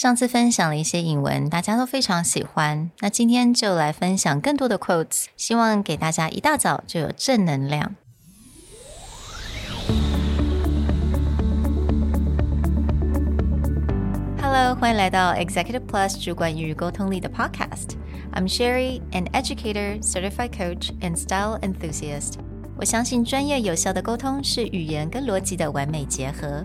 上次分享了一些引文，大家都非常喜欢。那今天就来分享更多的 quotes，希望给大家一大早就有正能量。Hello，欢迎来到 Executive Plus 主管与沟通力的 Podcast。I'm Sherry, an educator, certified coach, and style enthusiast. 我相信专业有效的沟通是语言跟逻辑的完美结合。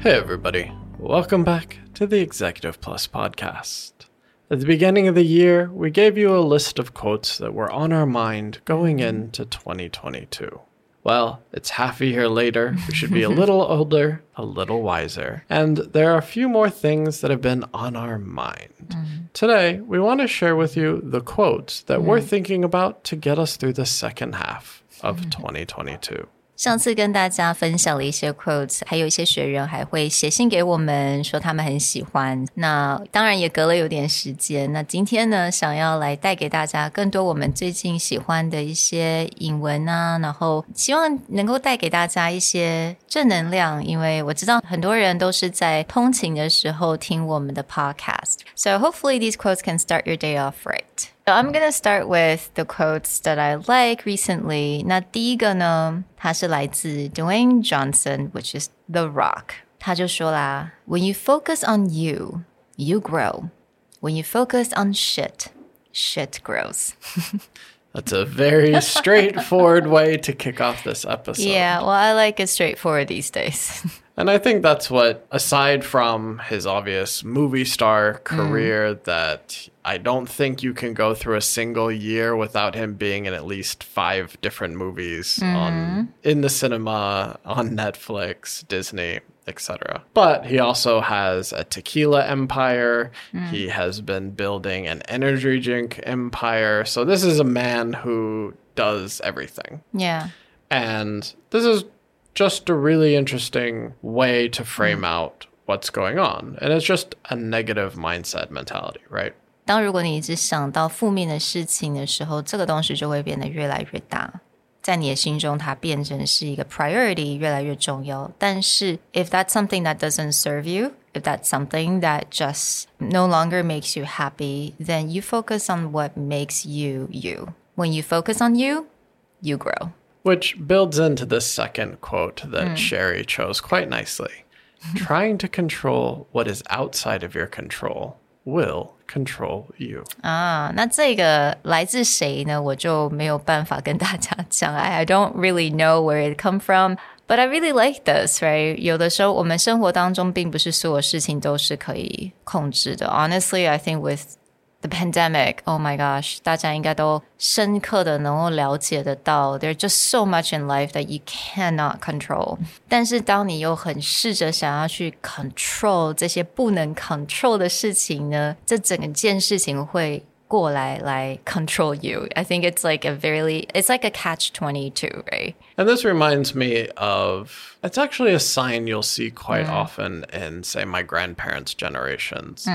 Hey, everybody. Welcome back to the Executive Plus podcast. At the beginning of the year, we gave you a list of quotes that were on our mind going into 2022. Well, it's half a year later. We should be a little older, a little wiser. And there are a few more things that have been on our mind. Mm-hmm. Today, we want to share with you the quotes that we're mm. thinking about to get us through the second half of 2022. 上次跟大家分享了一些 quotes，还有一些学员还会写信给我们，说他们很喜欢。那当然也隔了有点时间。那今天呢，想要来带给大家更多我们最近喜欢的一些引文啊，然后希望能够带给大家一些正能量，因为我知道很多人都是在通勤的时候听我们的 podcast。So hopefully these quotes can start your day off right. So I'm gonna start with the quotes that I like recently. 那第一个呢，它是来自 Dwayne Johnson, which is The Rock. 他就说啦，When you focus on you, you grow. When you focus on shit, shit grows. That's a very straightforward way to kick off this episode. yeah, well, I like it straightforward these days. And I think that's what, aside from his obvious movie star mm. career, that I don't think you can go through a single year without him being in at least five different movies on mm-hmm. in the cinema, on Netflix, Disney, etc. But he also has a tequila empire. He has been building an energy drink empire. So this is a man who does everything. yeah. And this is just a really interesting way to frame out what's going on. And it's just a negative mindset mentality, right? 当如果你一直想到负面的事情的时候，这个东西就会变得越来越大， 在你的心中它变成是一个 priority，越来越重要。但是 if that's something that doesn't serve you, if that's something that just no longer makes you happy, then you focus on what makes you you. When you focus on you, you grow. Which builds into the second quote that Sherry chose quite nicely. Trying to control what is outside of your control will control you. 啊，那这个来自谁呢？我就没有办法跟大家讲。I I don't really know where it come from. But I really like this, right? 有的时候我们生活当中并不是所有事情都是可以控制的。Honestly, I think with the pandemic, oh my gosh，大家应该都深刻的能够了解得到，there's just so much in life that you cannot control。但是当你又很试着想要去 control 这些不能 control 的事情呢，这整件事情会过来来 control you. I think it's like a very, it's like a catch twenty two, right? And this reminds me of it's actually a sign you'll see quite often in, say, my grandparents' generations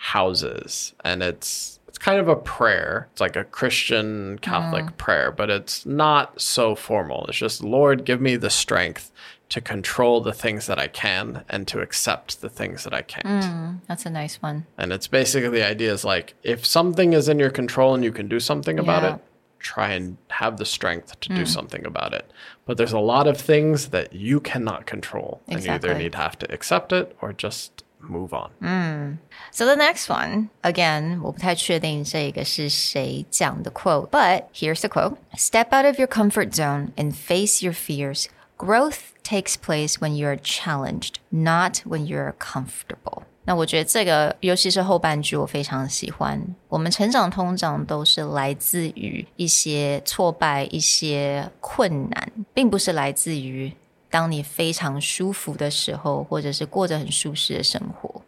houses. And it's it's kind of a prayer. It's like a Christian Catholic mm-hmm. prayer, but it's not so formal. It's just, Lord, give me the strength to control the things that I can and to accept the things that I can't. Mm, that's a nice one. And it's basically the idea is like if something is in your control and you can do something about Yeah. it, try and have the strength to do mm. something about it. But there's a lot of things that you cannot control. And you either need to have to accept it or just move on. So the next one, again, 我不太确定这个是谁讲的 quote, but here's the quote. Step out of your comfort zone and face your fears. Growth takes place when you're challenged, not when you're comfortable. 那我觉得这个，尤其是后半句，我非常喜欢。我们成长通常都是来自于一些挫败、一些困难，并不是来自于 当你非常舒服的时候，或者是过着很舒适的生活。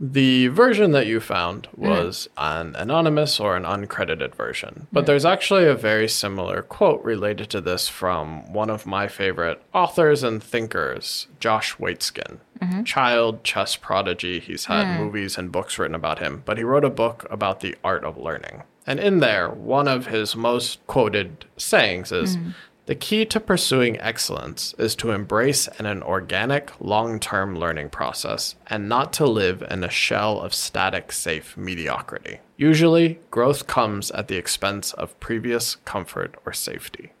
The version that you found mm. was an anonymous or an uncredited version, but mm. there's actually a very similar quote related to this from one of my favorite authors and thinkers, Josh Waitzkin. Mm -hmm. Child chess prodigy. He's had mm. movies and books written about him, but he wrote a book about the art of learning. And in there, one of his most quoted sayings is mm the key to pursuing excellence is to embrace an organic, long term learning process and not to live in a shell of static, safe mediocrity. Usually, growth comes at the expense of previous comfort or safety.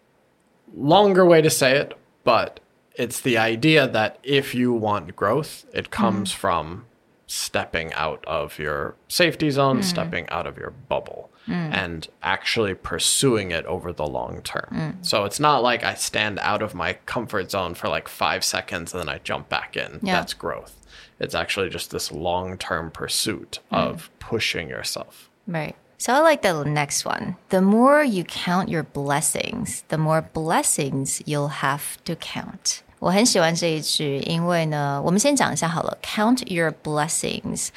Longer way to say it, but it's the idea that if you want growth, it comes mm-hmm. from stepping out of your safety zone, mm. stepping out of your bubble, mm. and actually pursuing it over the long term. Mm. So it's not like I stand out of my comfort zone for like five seconds and then I jump back in. Yeah. That's growth. It's actually just this long term pursuit of pushing yourself. Right. So I like the next one. The more you count your blessings, the more blessings you'll have to count. 我很喜欢这一句，因为呢，我们先讲一下好了。Count your blessings，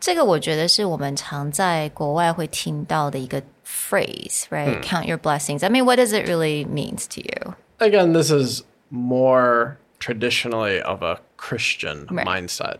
这个我觉得是我们常在国外会听到的一个 phrase，right？Count your blessings. I mean, what does it really means to you? Again, this is more traditionally of a Christian Right. mindset.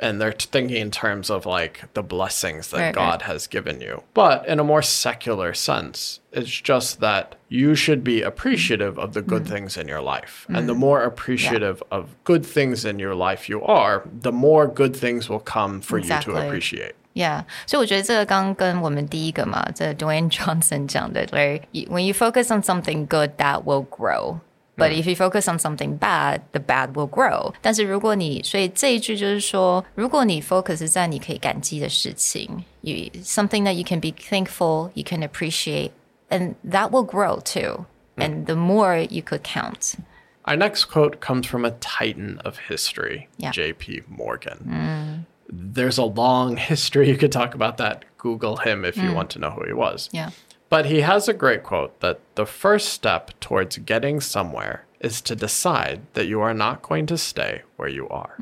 And they're t- thinking in terms of like the blessings that Right, God has given you. But in a more secular sense, it's just that you should be appreciative of the good Mm. things in your life. And the more appreciative of good things in your life you are, the more good things will come for you Exactly. to appreciate. Yeah，所以我觉得这个刚跟我们第一个嘛，这 Dwayne Johnson 讲的，right? You- When you focus on something good, that will grow. But if you focus on something bad, the bad will grow. 但是如果你，所以这一句就是说，如果你 focus 在你可以感激的事情，you something that you can be thankful, you can appreciate, and that will grow too. And the more you could count. Our next quote comes from a titan of history, Yeah. J.P. Morgan. There's a long history. You could talk about that. Google him if you want to know who he was. Yeah. But he has a great quote that the first step towards getting somewhere is to decide that you are not going to stay where you are.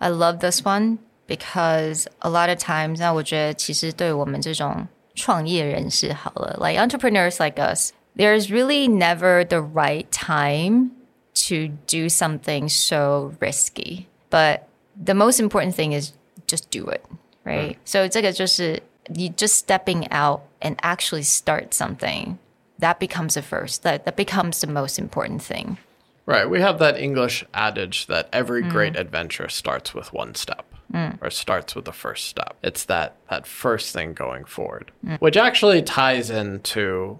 I love this one because a lot of times，那我觉得其实对我们这种创业人士好了，like entrepreneurs like us, there's really never the right time to do something so risky. But the most important thing is just do it, right? So 这个就是 你 just stepping out and actually start something. That becomes the first. That that becomes the most important thing. Right. We have that English adage that every mm. great adventure starts with one step mm. or starts with the first step. It's that that first thing going forward. Which actually ties into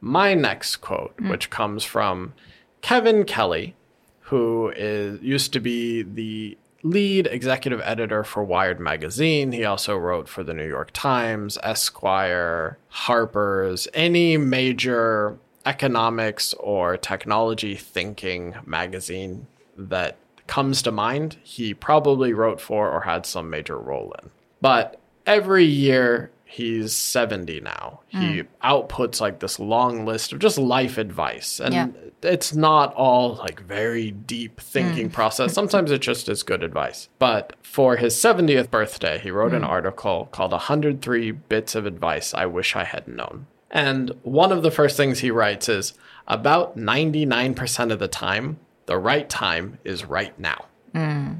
my next quote, mm. which comes from Kevin Kelly, who is used to be the lead executive editor for Wired magazine. He also wrote for the New York Times, Esquire, Harper's, any major economics or technology thinking magazine that comes to mind, he probably wrote for or had some major role in. But every year he's 70 now. He hmm. outputs like this long list of just life advice. And Yeah. it's not all like very deep thinking hmm. process. Sometimes it just is good advice. But for his 70th birthday, he wrote an hmm. article called 103 Bits of Advice I Wish I Had Known. And one of the first things he writes is about 99% of the time, the right time is right now.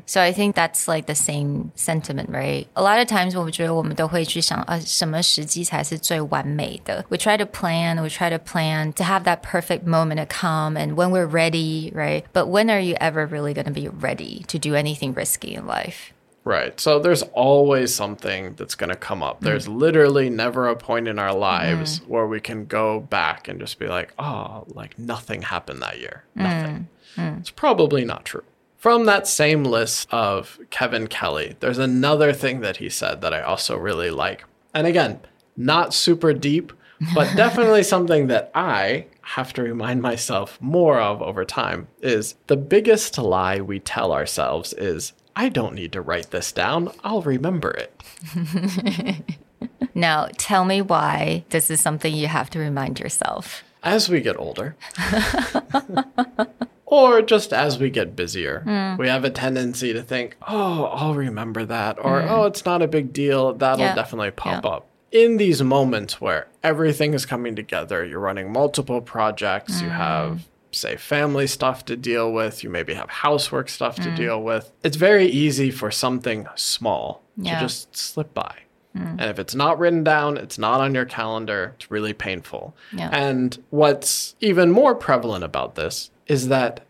So I think that's like the same sentiment, right? A lot of times 我们觉得我们都会去想啊，什么时机才是最完美的 We try to plan, we try to plan to have that perfect moment to come and when we're ready, right? But when are you ever really going to be ready to do anything risky in life? Right. So there's always something that's going to come up. There's literally never a point in our lives where we can go back and just be like, oh, like nothing happened that year. Nothing. It's probably not true. From that same list of Kevin Kelly, there's another thing that he said that I also really like. And again, not super deep, but definitely something that I have to remind myself more of over time is the biggest lie we tell ourselves is I don't need to write this down. I'll remember it. Now, tell me why this is something you have to remind yourself. As we get older, Or just as we get busier, hmm. we have a tendency to think, oh, I'll remember that. Or, hmm. oh, it's not a big deal. That'll Yeah. definitely pop Yeah. up. In these moments where everything is coming together, you're running multiple projects, you hmm. have, say, family stuff to deal with, you maybe have housework stuff to deal with. It's very easy for something small Yeah. to just slip by. Mm. And if it's not written down, it's not on your calendar, it's really painful. Yeah. And what's even more prevalent about this is that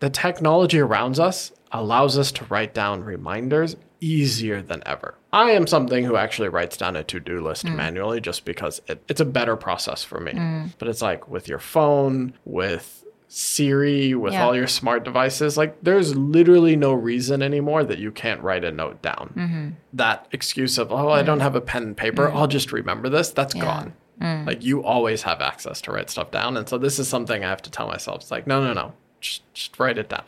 the technology around us allows us to write down reminders easier than ever. I am something who actually writes down a to do list mm. manually just because it, it's a better process for me. Mm. But it's like with your phone, with Siri, with Yeah. all your smart devices, like there's literally no reason anymore that you can't write a note down. Mm-hmm. That excuse of, oh, I don't have a pen and paper, mm-hmm. I'll just remember this, that's gone. Mm. Like you always have access to write stuff down. And so this is something I have to tell myself. It's like, no, no, no, just, just write it down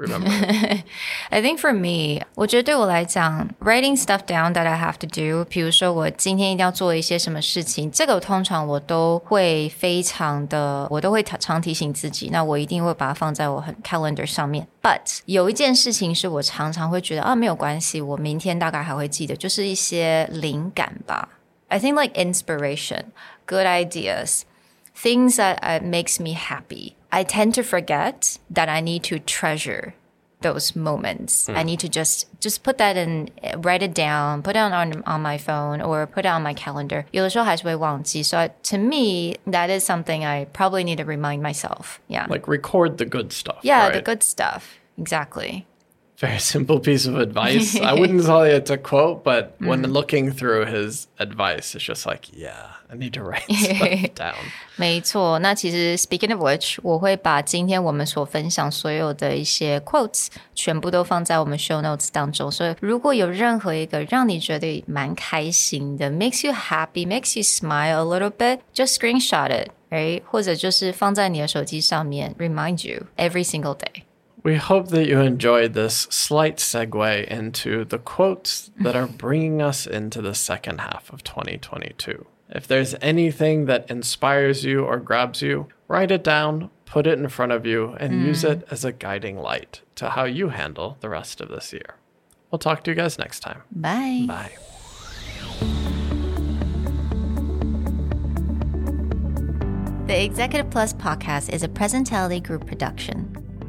Remember. it. I think for me，我觉得对我来讲，writing stuff down that I have to do，比如说我今天一定要做一些什么事情，这个通常我都会非常的，我都会常提醒自己，那我一定会把它放在我很 calendar 上面。But 有一件事情是我常常会觉得啊，没有关系，我明天大概还会记得，就是一些灵感吧。I think like inspiration, good ideas. things that uh, makes me happy i tend to forget that i need to treasure those moments i need to just just put that in write it down put it on on my phone or put it on my calendar 有的时候还是会忘记 so to me that is something i probably need to remind myself yeah like record the good stuff. yeah the right? good stuff exactly Very simple piece of advice. I wouldn't tell you it's a quote, but when Mm. looking through his advice, it's just like, yeah, I need to write stuff down. 没错，那其实 speaking of which，我会把今天我们所分享所有的一些 quotes 全部都放在我们 show notes 当中。所以如果有任何一个让你觉得蛮开心的，makes you happy, makes you smile a little bit, just screenshot it, right？或者就是放在你的手机上面，remind you every single day。 We hope that you enjoyed this slight segue into the quotes that are bringing us into the second half of 2022. If there's anything that inspires you or grabs you, write it down, put it in front of you, and hmm. use it as a guiding light to how you handle the rest of this year. We'll talk to you guys next time. Bye. Bye. The Executive Plus podcast is a Presentality Group production,